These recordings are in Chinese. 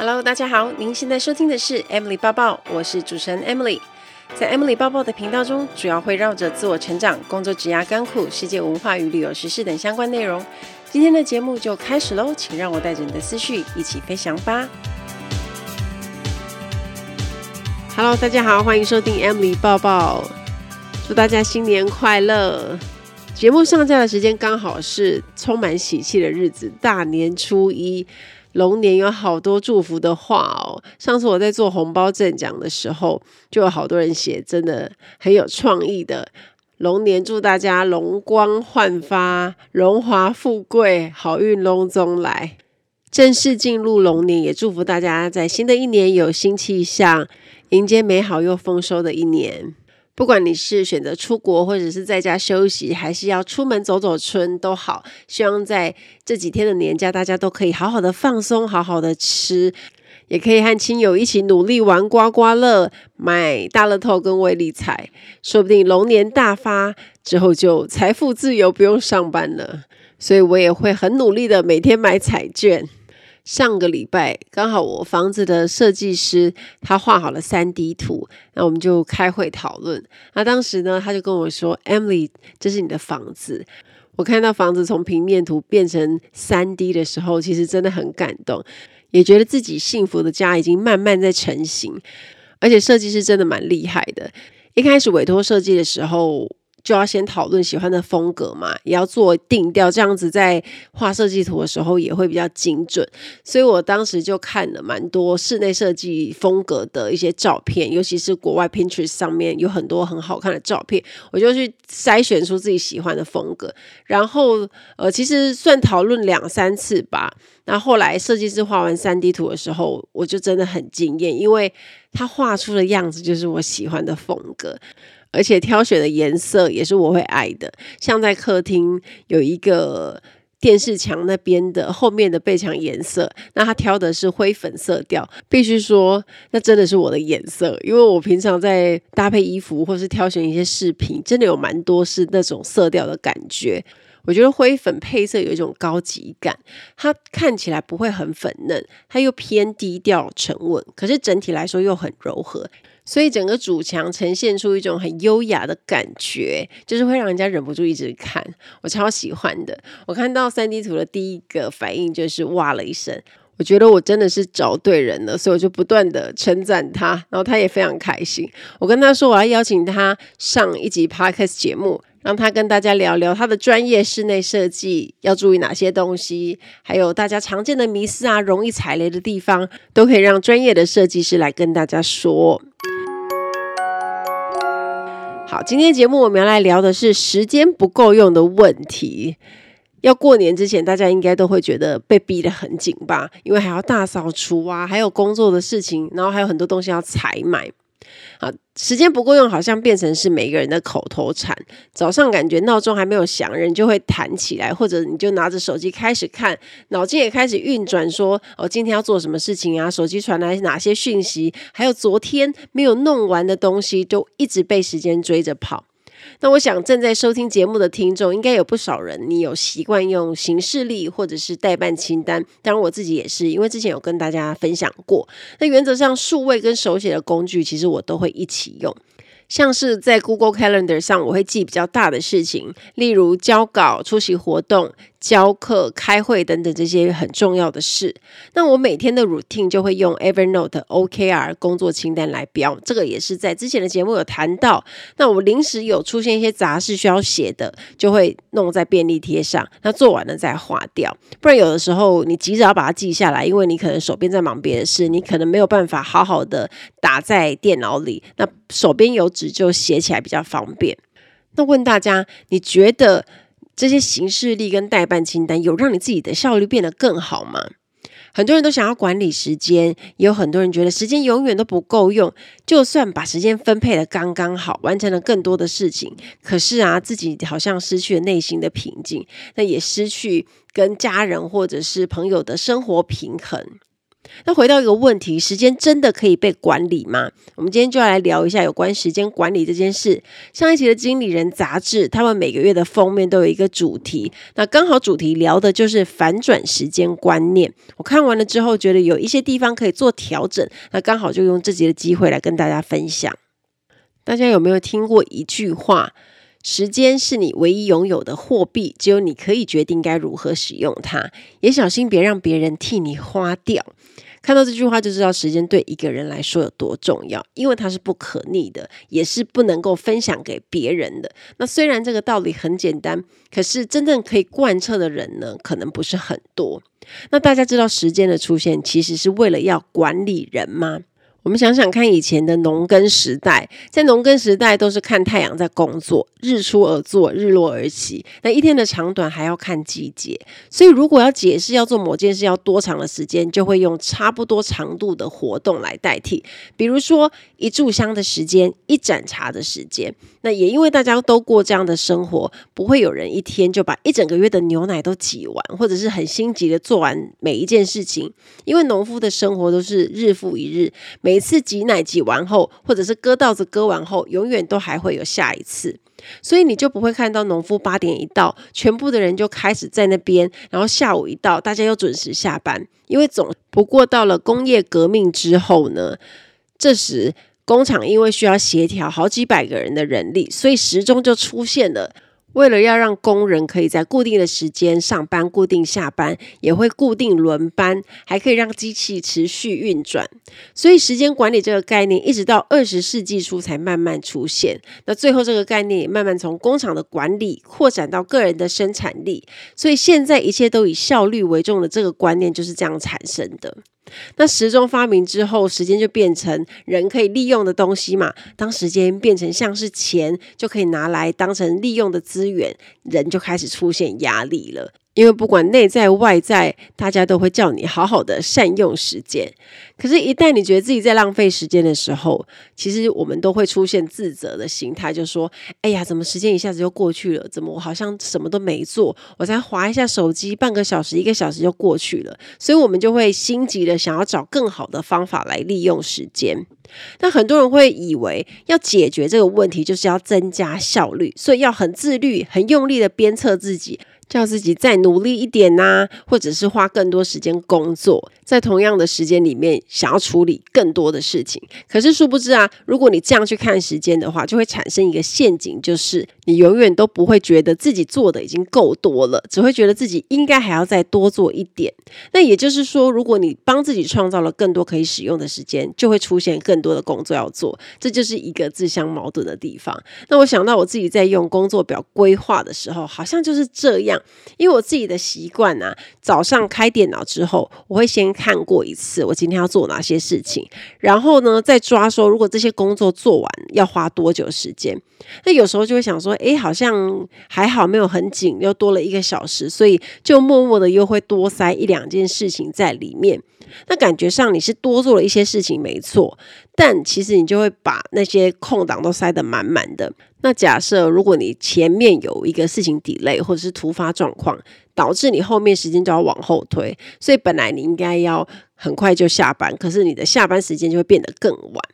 Hello，大家好，您现在收听的是 Emily 抱抱，我是主持人 Emily。在 Emily 抱抱的频道中，主要会绕着自我成长、工作、职涯、甘苦、世界文化与旅游时事等相关内容。今天的节目就开始喽，请让我带着你的思绪一起飞翔吧。Hello，大家好，欢迎收听 Emily 抱抱，祝大家新年快乐！节目上架的时间刚好是充满喜气的日子，大年初一。龙年有好多祝福的话哦。上次我在做红包赠奖的时候，就有好多人写，真的很有创意的。龙年祝大家龙光焕发，荣华富贵，好运龙中来。正式进入龙年，也祝福大家在新的一年有新气象，迎接美好又丰收的一年。不管你是选择出国，或者是在家休息，还是要出门走走春都好，希望在这几天的年假，大家都可以好好的放松，好好的吃，也可以和亲友一起努力玩刮刮乐、买大乐透跟威力彩，说不定龙年大发之后就财富自由，不用上班了。所以我也会很努力的每天买彩券。上个礼拜刚好我房子的设计师他画好了 3D 图，那我们就开会讨论。那当时呢，他就跟我说：“Emily，这是你的房子。”我看到房子从平面图变成 3D 的时候，其实真的很感动，也觉得自己幸福的家已经慢慢在成型。而且设计师真的蛮厉害的，一开始委托设计的时候。就要先讨论喜欢的风格嘛，也要做定调，这样子在画设计图的时候也会比较精准。所以我当时就看了蛮多室内设计风格的一些照片，尤其是国外 Pinterest 上面有很多很好看的照片，我就去筛选出自己喜欢的风格。然后呃，其实算讨论两三次吧。那后来设计师画完 3D 图的时候，我就真的很惊艳，因为他画出的样子就是我喜欢的风格。而且挑选的颜色也是我会爱的，像在客厅有一个电视墙那边的后面的背墙颜色，那他挑的是灰粉色调，必须说那真的是我的颜色，因为我平常在搭配衣服或是挑选一些饰品，真的有蛮多是那种色调的感觉。我觉得灰粉配色有一种高级感，它看起来不会很粉嫩，它又偏低调沉稳，可是整体来说又很柔和。所以整个主墙呈现出一种很优雅的感觉，就是会让人家忍不住一直看。我超喜欢的。我看到 3D 图的第一个反应就是哇了一声，我觉得我真的是找对人了，所以我就不断的称赞他，然后他也非常开心。我跟他说我要邀请他上一集 Podcast 节目，让他跟大家聊聊他的专业室内设计要注意哪些东西，还有大家常见的迷思啊，容易踩雷的地方，都可以让专业的设计师来跟大家说。好，今天节目我们要来聊的是时间不够用的问题。要过年之前，大家应该都会觉得被逼得很紧吧？因为还要大扫除啊，还有工作的事情，然后还有很多东西要采买。好，时间不够用，好像变成是每个人的口头禅。早上感觉闹钟还没有响，人就会弹起来，或者你就拿着手机开始看，脑筋也开始运转，说哦，今天要做什么事情啊？手机传来哪些讯息？还有昨天没有弄完的东西，就一直被时间追着跑。那我想正在收听节目的听众，应该有不少人，你有习惯用行事历或者是代办清单。当然我自己也是，因为之前有跟大家分享过。那原则上，数位跟手写的工具，其实我都会一起用。像是在 Google Calendar 上，我会记比较大的事情，例如交稿、出席活动、教课、开会等等这些很重要的事。那我每天的 routine 就会用 Evernote OKR 工作清单来标，这个也是在之前的节目有谈到。那我临时有出现一些杂事需要写的，就会弄在便利贴上，那做完了再划掉。不然有的时候你急着要把它记下来，因为你可能手边在忙别的事，你可能没有办法好好的打在电脑里。那手边有纸就写起来比较方便。那问大家，你觉得这些行事历跟待办清单有让你自己的效率变得更好吗？很多人都想要管理时间，也有很多人觉得时间永远都不够用。就算把时间分配得刚刚好，完成了更多的事情，可是啊，自己好像失去了内心的平静，那也失去跟家人或者是朋友的生活平衡。那回到一个问题，时间真的可以被管理吗？我们今天就要来聊一下有关时间管理这件事。上一期的《经理人》杂志，他们每个月的封面都有一个主题，那刚好主题聊的就是反转时间观念。我看完了之后，觉得有一些地方可以做调整，那刚好就用这集的机会来跟大家分享。大家有没有听过一句话？时间是你唯一拥有的货币，只有你可以决定该如何使用它，也小心别让别人替你花掉。看到这句话就知道时间对一个人来说有多重要，因为它是不可逆的，也是不能够分享给别人的。那虽然这个道理很简单，可是真正可以贯彻的人呢，可能不是很多。那大家知道时间的出现其实是为了要管理人吗？我们想想看，以前的农耕时代，在农耕时代都是看太阳在工作，日出而作，日落而息。那一天的长短还要看季节，所以如果要解释要做某件事要多长的时间，就会用差不多长度的活动来代替，比如说一炷香的时间，一盏茶的时间。那也因为大家都过这样的生活，不会有人一天就把一整个月的牛奶都挤完，或者是很心急的做完每一件事情。因为农夫的生活都是日复一日。每每次挤奶挤完后，或者是割稻子割完后，永远都还会有下一次，所以你就不会看到农夫八点一到，全部的人就开始在那边，然后下午一到，大家又准时下班。因为总不过到了工业革命之后呢，这时工厂因为需要协调好几百个人的人力，所以时钟就出现了。为了要让工人可以在固定的时间上班、固定下班，也会固定轮班，还可以让机器持续运转。所以，时间管理这个概念一直到二十世纪初才慢慢出现。那最后，这个概念也慢慢从工厂的管理扩展到个人的生产力。所以，现在一切都以效率为重的这个观念就是这样产生的。那时钟发明之后，时间就变成人可以利用的东西嘛。当时间变成像是钱，就可以拿来当成利用的资源，人就开始出现压力了。因为不管内在外在，大家都会叫你好好的善用时间。可是，一旦你觉得自己在浪费时间的时候，其实我们都会出现自责的心态，就说：“哎呀，怎么时间一下子就过去了？怎么我好像什么都没做？我才划一下手机，半个小时、一个小时就过去了。”所以，我们就会心急的想要找更好的方法来利用时间。那很多人会以为，要解决这个问题，就是要增加效率，所以要很自律、很用力的鞭策自己。叫自己再努力一点呐、或者是花更多时间工作，在同样的时间里面想要处理更多的事情。可是殊不知啊，如果你这样去看时间的话，就会产生一个陷阱，就是你永远都不会觉得自己做的已经够多了，只会觉得自己应该还要再多做一点。那也就是说，如果你帮自己创造了更多可以使用的时间，就会出现更多的工作要做，这就是一个自相矛盾的地方。那我想到我自己在用工作表规划的时候，好像就是这样。因为我自己的习惯啊，早上开电脑之后，我会先看过一次我今天要做哪些事情，然后呢，再抓说如果这些工作做完要花多久时间。那有时候就会想说，诶，好像还好，没有很紧，又多了一个小时，所以就默默的又会多塞一两件事情在里面。那感觉上你是多做了一些事情，没错，但其实你就会把那些空档都塞得满满的。那假设如果你前面有一个事情 delay 或者是突发状况，导致你后面时间就要往后推，所以本来你应该要很快就下班，可是你的下班时间就会变得更晚。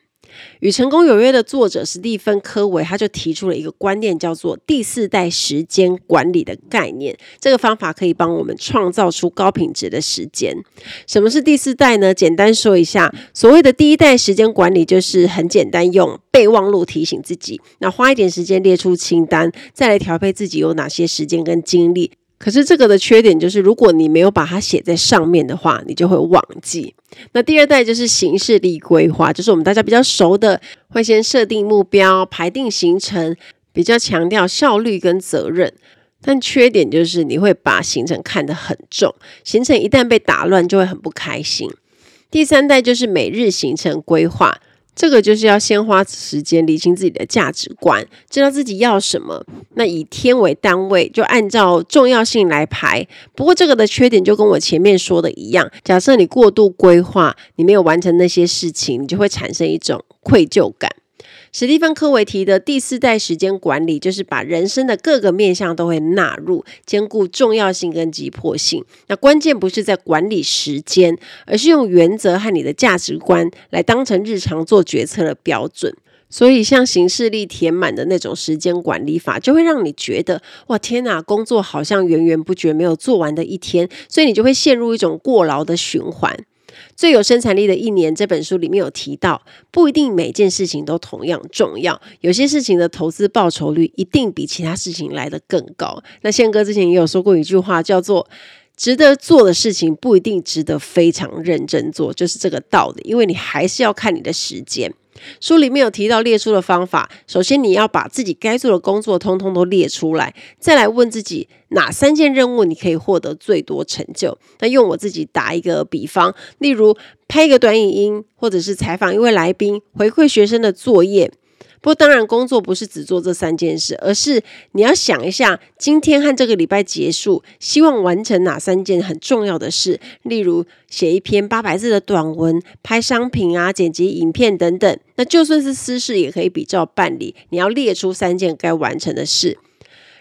与成功有约的作者史蒂芬·科维，他就提出了一个观念，叫做第四代时间管理的概念。这个方法可以帮我们创造出高品质的时间。什么是第四代呢？简单说一下，所谓的第一代时间管理，就是很简单，用备忘录提醒自己，那花一点时间列出清单，再来调配自己有哪些时间跟精力。可是这个的缺点就是，如果你没有把它写在上面的话，你就会忘记。那第二代就是行事历规划，就是我们大家比较熟的，会先设定目标，排定行程，比较强调效率跟责任。但缺点就是你会把行程看得很重，行程一旦被打乱，就会很不开心。第三代就是每日行程规划。这个就是要先花时间理清自己的价值观，知道自己要什么。那以天为单位，就按照重要性来排。不过这个的缺点就跟我前面说的一样，假设你过度规划，你没有完成那些事情，你就会产生一种愧疚感。史蒂芬·科维提的第四代时间管理，就是把人生的各个面向都会纳入，兼顾重要性跟急迫性。那关键不是在管理时间，而是用原则和你的价值观来当成日常做决策的标准。所以，像行事历填满的那种时间管理法，就会让你觉得哇，天哪，工作好像源源不绝，没有做完的一天，所以你就会陷入一种过劳的循环。最有生产力的一年这本书里面有提到，不一定每件事情都同样重要，有些事情的投资报酬率一定比其他事情来得更高。那宪哥之前也有说过一句话，叫做“值得做的事情不一定值得非常认真做”，就是这个道理，因为你还是要看你的时间。书里面有提到列出的方法，首先你要把自己该做的工作通通都列出来，再来问自己哪三件任务你可以获得最多成就。那用我自己打一个比方，例如拍一个短影音，或者是采访一位来宾，回馈学生的作业。不过，当然，工作不是只做这三件事，而是你要想一下，今天和这个礼拜结束，希望完成哪三件很重要的事。例如，写一篇八百字的短文，拍商品啊，剪辑影片等等。那就算是私事，也可以比照办理。你要列出三件该完成的事，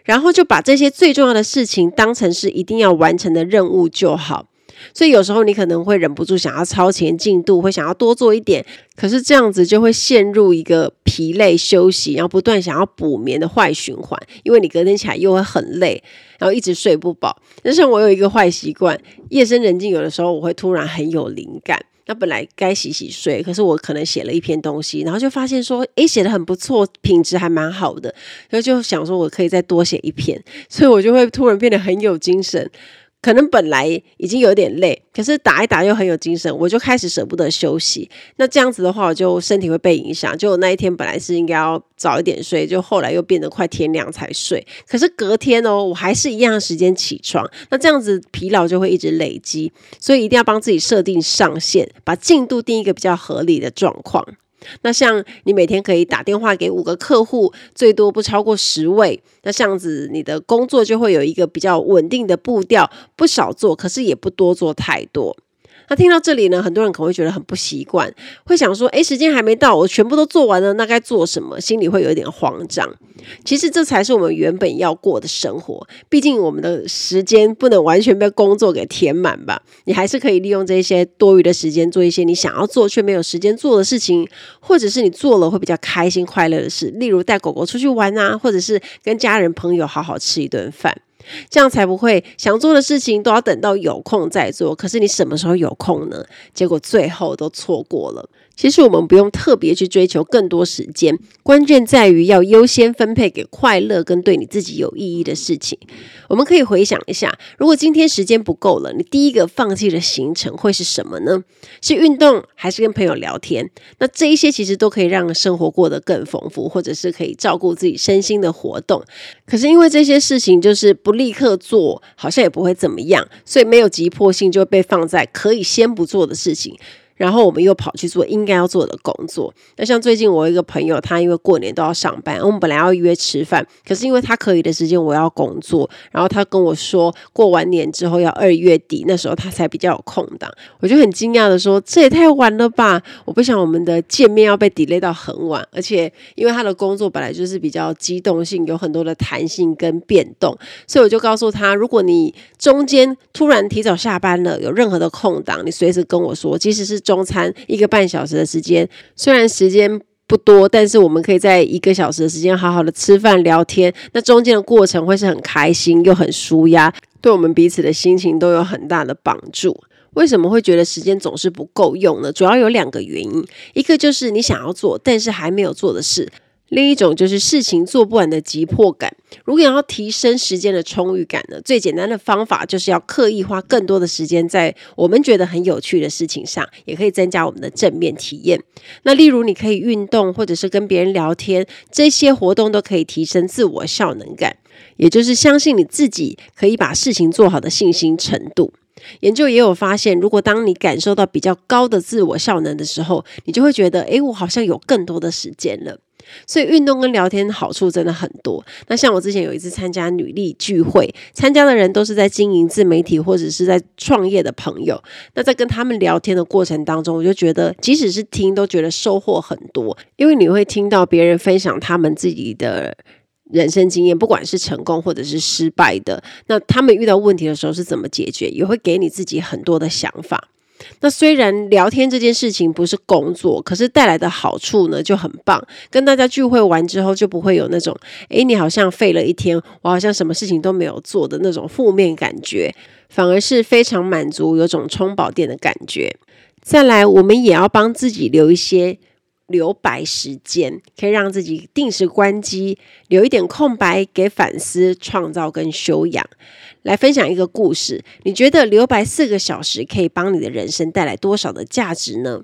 然后就把这些最重要的事情当成是一定要完成的任务就好。所以有时候你可能会忍不住想要超前进度，会想要多做一点，可是这样子就会陷入一个疲累休息，然后不断想要补眠的坏循环，因为你隔天起来又会很累，然后一直睡不饱。但是我有一个坏习惯，夜深人静，有的时候我会突然很有灵感。那本来该洗洗睡，可是我可能写了一篇东西，然后就发现说，诶，写的很不错，品质还蛮好的，然后就想说我可以再多写一篇，所以我就会突然变得很有精神。可能本来已经有点累，可是打一打又很有精神，我就开始舍不得休息。那这样子的话，我就身体会被影响。就我那一天本来是应该要早一点睡，就后来又变得快天亮才睡。可是隔天哦，我还是一样的时间起床。那这样子疲劳就会一直累积，所以一定要帮自己设定上限，把进度定一个比较合理的状况。那像你每天可以打电话给五个客户，最多不超过十位。那这样子你的工作就会有一个比较稳定的步调，不少做，可是也不多做太多。那听到这里呢，很多人可能会觉得很不习惯，会想说：“诶，时间还没到，我全部都做完了，那该做什么？”心里会有一点慌张。其实这才是我们原本要过的生活。毕竟我们的时间不能完全被工作给填满吧？你还是可以利用这些多余的时间做一些你想要做却没有时间做的事情，或者是你做了会比较开心快乐的事，例如带狗狗出去玩啊，或者是跟家人朋友好好吃一顿饭。这样才不会想做的事情都要等到有空再做，可是你什么时候有空呢？结果最后都错过了。其实我们不用特别去追求更多时间，关键在于要优先分配给快乐跟对你自己有意义的事情。我们可以回想一下，如果今天时间不够了，你第一个放弃的行程会是什么呢？是运动还是跟朋友聊天？那这一些其实都可以让生活过得更丰富，或者是可以照顾自己身心的活动。可是因为这些事情就是不立刻做，好像也不会怎么样，所以没有急迫性，就会被放在可以先不做的事情。然后我们又跑去做应该要做的工作。那像最近我一个朋友，他因为过年都要上班，我们本来要约吃饭，可是因为他可以的时间我要工作，然后他跟我说过完年之后要二月底，那时候他才比较有空档。我就很惊讶的说：“这也太晚了吧！我不想我们的见面要被 delay 到很晚，而且因为他的工作本来就是比较机动性，有很多的弹性跟变动，所以我就告诉他，如果你中间突然提早下班了，有任何的空档，你随时跟我说，即使是。中餐一个半小时的时间，虽然时间不多，但是我们可以在一个小时的时间好好的吃饭聊天。那中间的过程会是很开心又很舒压，对我们彼此的心情都有很大的帮助。为什么会觉得时间总是不够用呢？主要有两个原因，一个就是你想要做但是还没有做的事。另一种就是事情做不完的急迫感。如果要提升时间的充裕感呢，最简单的方法就是要刻意花更多的时间在我们觉得很有趣的事情上，也可以增加我们的正面体验。那例如你可以运动，或者是跟别人聊天，这些活动都可以提升自我效能感，也就是相信你自己可以把事情做好的信心程度。研究也有发现，如果当你感受到比较高的自我效能的时候，你就会觉得，诶，我好像有更多的时间了。所以运动跟聊天好处真的很多。那像我之前有一次参加女力聚会，参加的人都是在经营自媒体或者是在创业的朋友。那在跟他们聊天的过程当中，我就觉得，即使是听，都觉得收获很多，因为你会听到别人分享他们自己的。人生经验，不管是成功或者是失败的，那他们遇到问题的时候是怎么解决，也会给你自己很多的想法。那虽然聊天这件事情不是工作，可是带来的好处呢就很棒。跟大家聚会完之后，就不会有那种诶，你好像废了一天，我好像什么事情都没有做的那种负面感觉，反而是非常满足，有种充饱电的感觉。再来，我们也要帮自己留一些。留白时间可以让自己定时关机，留一点空白给反思、创造跟修养。来分享一个故事，你觉得留白四个小时可以帮你的人生带来多少的价值呢？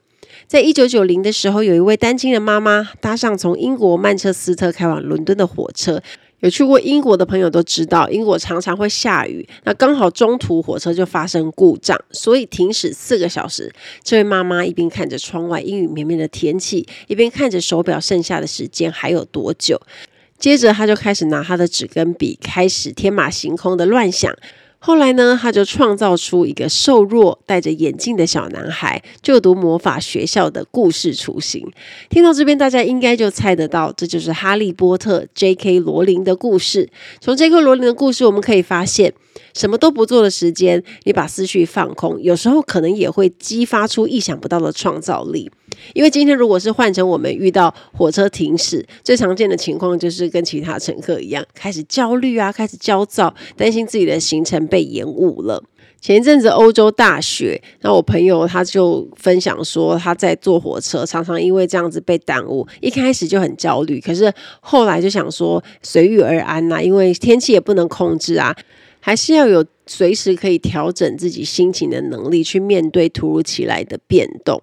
在一九九零的时候，有一位单亲的妈妈搭上从英国曼彻斯特开往伦敦的火车。有去过英国的朋友都知道，英国常常会下雨，那刚好中途火车就发生故障，所以停驶四个小时。这位妈妈一边看着窗外阴雨绵绵的天气，一边看着手表剩下的时间还有多久。接着，她就开始拿她的纸跟笔，开始天马行空的乱想。后来呢，他就创造出一个瘦弱、戴着眼镜的小男孩就读魔法学校的故事雏形。听到这边，大家应该就猜得到，这就是哈利波特 J.K. 罗琳的故事。从 J.K. 罗琳的故事，我们可以发现。什么都不做的时间，你把思绪放空，有时候可能也会激发出意想不到的创造力。因为今天如果是换成我们遇到火车停驶，最常见的情况就是跟其他乘客一样，开始焦虑啊，开始焦躁，担心自己的行程被延误了。前一阵子欧洲大雪，那我朋友他就分享说，他在坐火车，常常因为这样子被耽误，一开始就很焦虑，可是后来就想说随遇而安呐，因为天气也不能控制啊。还是要有随时可以调整自己心情的能力，去面对突如其来的变动。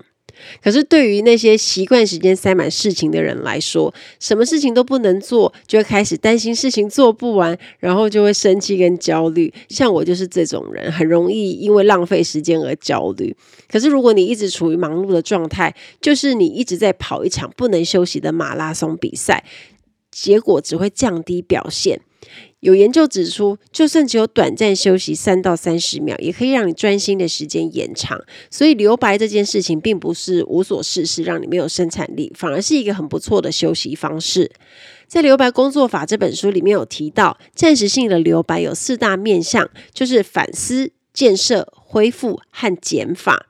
可是对于那些习惯时间塞满事情的人来说，什么事情都不能做，就会开始担心事情做不完，然后就会生气跟焦虑。像我就是这种人，很容易因为浪费时间而焦虑。可是如果你一直处于忙碌的状态，就是你一直在跑一场不能休息的马拉松比赛，结果只会降低表现。有研究指出，就算只有短暂休息三到三十秒，也可以让你专心的时间延长。所以留白这件事情，并不是无所事事，让你没有生产力，反而是一个很不错的休息方式。在《留白工作法》这本书里面有提到，暂时性的留白有四大面向，就是反思、建设、恢复和减法。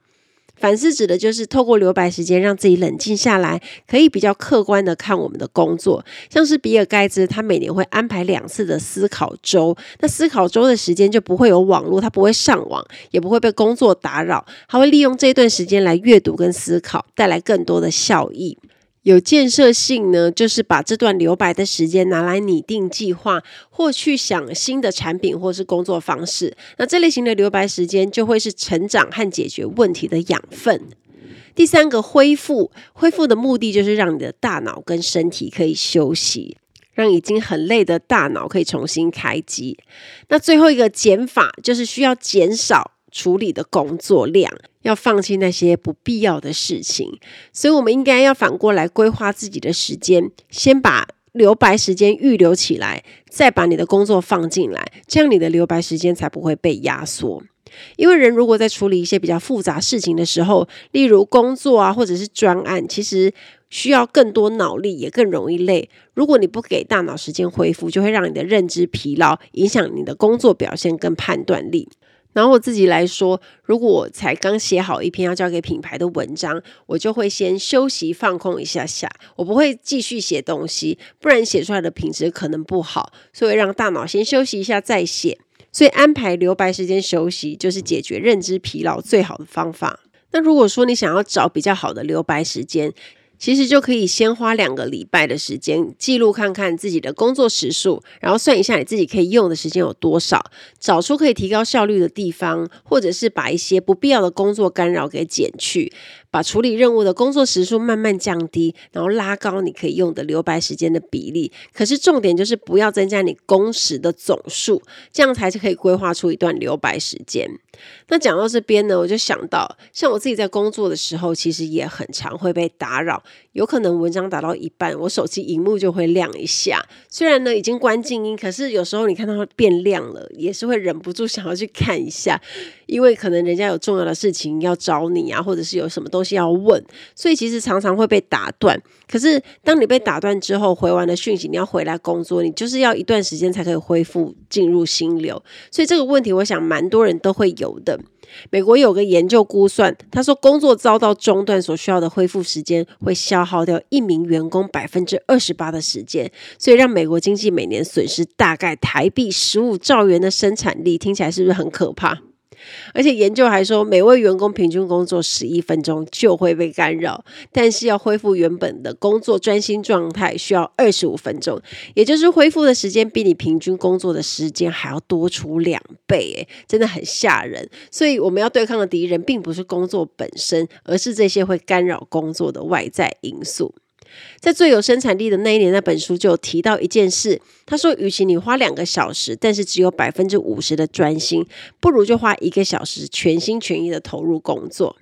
反思指的就是透过留白时间，让自己冷静下来，可以比较客观的看我们的工作。像是比尔盖茨，他每年会安排两次的思考周，那思考周的时间就不会有网络，他不会上网，也不会被工作打扰，他会利用这段时间来阅读跟思考，带来更多的效益。有建设性呢，就是把这段留白的时间拿来拟定计划，或去想新的产品或是工作方式。那这类型的留白时间就会是成长和解决问题的养分。第三个恢复，恢复的目的就是让你的大脑跟身体可以休息，让已经很累的大脑可以重新开机。那最后一个减法，就是需要减少处理的工作量。要放弃那些不必要的事情，所以我们应该要反过来规划自己的时间，先把留白时间预留起来，再把你的工作放进来，这样你的留白时间才不会被压缩。因为人如果在处理一些比较复杂事情的时候，例如工作啊，或者是专案，其实需要更多脑力，也更容易累。如果你不给大脑时间恢复，就会让你的认知疲劳，影响你的工作表现跟判断力。然后我自己来说，如果我才刚写好一篇要交给品牌的文章，我就会先休息放空一下下，我不会继续写东西，不然写出来的品质可能不好，所以让大脑先休息一下再写。所以安排留白时间休息，就是解决认知疲劳最好的方法。那如果说你想要找比较好的留白时间，其实就可以先花两个礼拜的时间记录看看自己的工作时数，然后算一下你自己可以用的时间有多少，找出可以提高效率的地方，或者是把一些不必要的工作干扰给减去，把处理任务的工作时数慢慢降低，然后拉高你可以用的留白时间的比例。可是重点就是不要增加你工时的总数，这样才是可以规划出一段留白时间。那讲到这边呢，我就想到，像我自己在工作的时候，其实也很常会被打扰。有可能文章打到一半，我手机荧幕就会亮一下。虽然呢已经关静音，可是有时候你看到它变亮了，也是会忍不住想要去看一下，因为可能人家有重要的事情要找你啊，或者是有什么东东西要问，所以其实常常会被打断。可是当你被打断之后，回完了讯息，你要回来工作，你就是要一段时间才可以恢复进入心流。所以这个问题，我想蛮多人都会有的。美国有个研究估算，他说工作遭到中断所需要的恢复时间会消耗掉一名员工百分之二十八的时间，所以让美国经济每年损失大概台币十五兆元的生产力，听起来是不是很可怕？而且研究还说，每位员工平均工作十一分钟就会被干扰，但是要恢复原本的工作专心状态需要二十五分钟，也就是恢复的时间比你平均工作的时间还要多出两倍，诶，真的很吓人。所以我们要对抗的敌人并不是工作本身，而是这些会干扰工作的外在因素。在最有生产力的那一年，那本书就有提到一件事。他说，与其你花两个小时，但是只有百分之五十的专心，不如就花一个小时，全心全意的投入工作。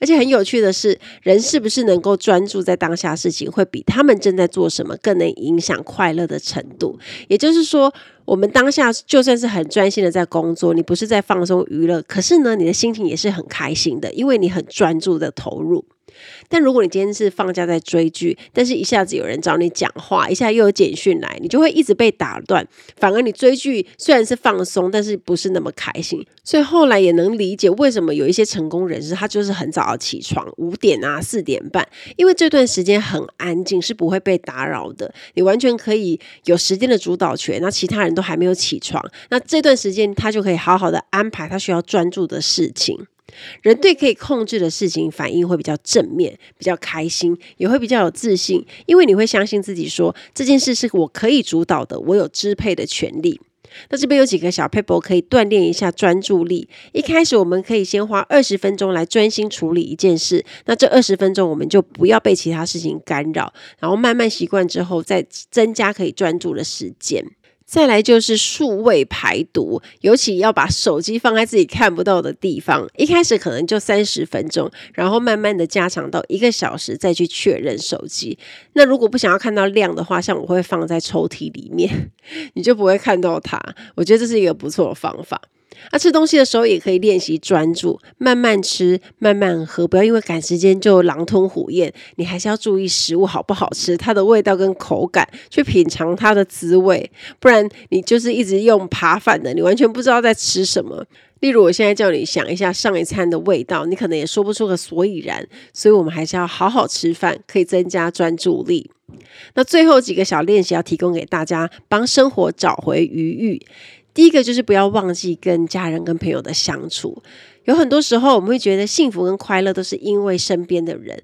而且很有趣的是，人是不是能够专注在当下事情，会比他们正在做什么更能影响快乐的程度。也就是说，我们当下就算是很专心的在工作，你不是在放松娱乐，可是呢，你的心情也是很开心的，因为你很专注的投入。但如果你今天是放假在追剧，但是一下子有人找你讲话，一下又有简讯来，你就会一直被打断。反而你追剧虽然是放松，但是不是那么开心。所以后来也能理解为什么有一些成功人士，他就是很早要起床，五点啊、四点半，因为这段时间很安静，是不会被打扰的。你完全可以有时间的主导权，那其他人都还没有起床，那这段时间他就可以好好的安排他需要专注的事情。人对可以控制的事情反应会比较正面，比较开心，也会比较有自信，因为你会相信自己说这件事是我可以主导的，我有支配的权利。那这边有几个小撇步可以锻炼一下专注力。一开始我们可以先花二十分钟来专心处理一件事，那这二十分钟我们就不要被其他事情干扰，然后慢慢习惯之后再增加可以专注的时间。再来就是数位排毒，尤其要把手机放在自己看不到的地方。一开始可能就三十分钟，然后慢慢的加长到一个小时，再去确认手机。那如果不想要看到亮的话，像我会放在抽屉里面，你就不会看到它。我觉得这是一个不错的方法。那、吃东西的时候也可以练习专注，慢慢吃，慢慢喝，不要因为赶时间就狼吞虎咽。你还是要注意食物好不好吃，它的味道跟口感，去品尝它的滋味。不然你就是一直用扒饭的，你完全不知道在吃什么。例如，我现在叫你想一下上一餐的味道，你可能也说不出个所以然。所以我们还是要好好吃饭，可以增加专注力。那最后几个小练习要提供给大家，帮生活找回余裕。第一个就是不要忘记跟家人、跟朋友的相处。有很多时候，我们会觉得幸福跟快乐都是因为身边的人。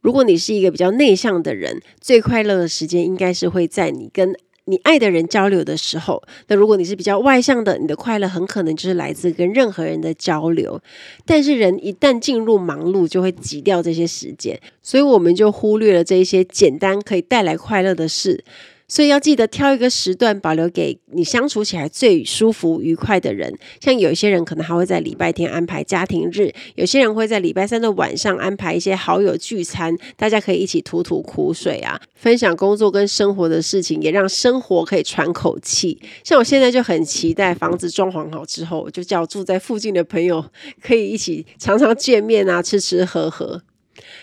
如果你是一个比较内向的人，最快乐的时间应该是会在你跟你爱的人交流的时候。那如果你是比较外向的，你的快乐很可能就是来自跟任何人的交流。但是人一旦进入忙碌，就会挤掉这些时间，所以我们就忽略了这一些简单可以带来快乐的事。所以要记得挑一个时段，保留给你相处起来最舒服、愉快的人。像有一些人可能还会在礼拜天安排家庭日，有些人会在礼拜三的晚上安排一些好友聚餐，大家可以一起吐吐苦水啊，分享工作跟生活的事情，也让生活可以喘口气。像我现在就很期待房子装潢好之后，我就叫住在附近的朋友可以一起常常见面啊，吃吃喝喝。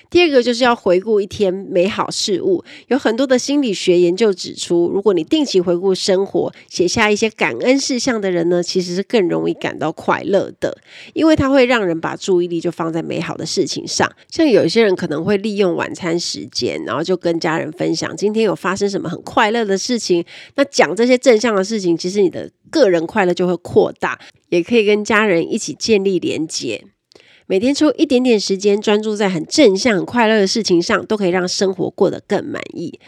第二个就是要回顾一天美好事物，有很多的心理学研究指出，如果你定期回顾生活，写下一些感恩事项的人呢，其实是更容易感到快乐的，因为它会让人把注意力就放在美好的事情上。像有些人可能会利用晚餐时间，然后就跟家人分享今天有发生什么很快乐的事情。那讲这些正向的事情，其实你的个人快乐就会扩大，也可以跟家人一起建立连结。每天抽一点点时间，专注在很正向、很快乐的事情上，都可以让生活过得更满意。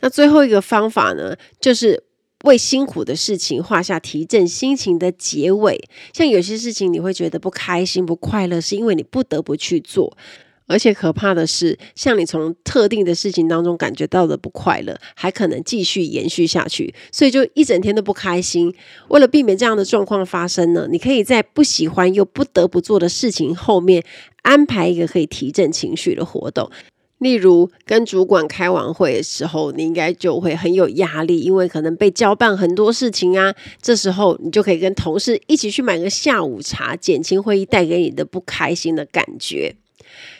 那最后一个方法呢，就是为辛苦的事情画下提振心情的结尾。像有些事情你会觉得不开心、不快乐，是因为你不得不去做。而且可怕的是，像你从特定的事情当中感觉到的不快乐，还可能继续延续下去，所以就一整天都不开心。为了避免这样的状况发生呢，你可以在不喜欢又不得不做的事情后面安排一个可以提振情绪的活动。例如，跟主管开完会的时候，你应该就会很有压力，因为可能被交办很多事情啊。这时候，你就可以跟同事一起去买个下午茶，减轻会议带给你的不开心的感觉。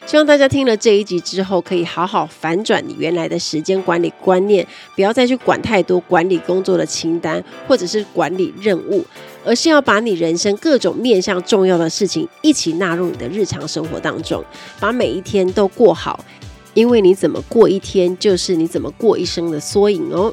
希望大家听了这一集之后，可以好好反转你原来的时间管理观念，不要再去管太多管理工作的清单或者是管理任务，而是要把你人生各种面向重要的事情一起纳入你的日常生活当中，把每一天都过好。因为你怎么过一天，就是你怎么过一生的缩影哦。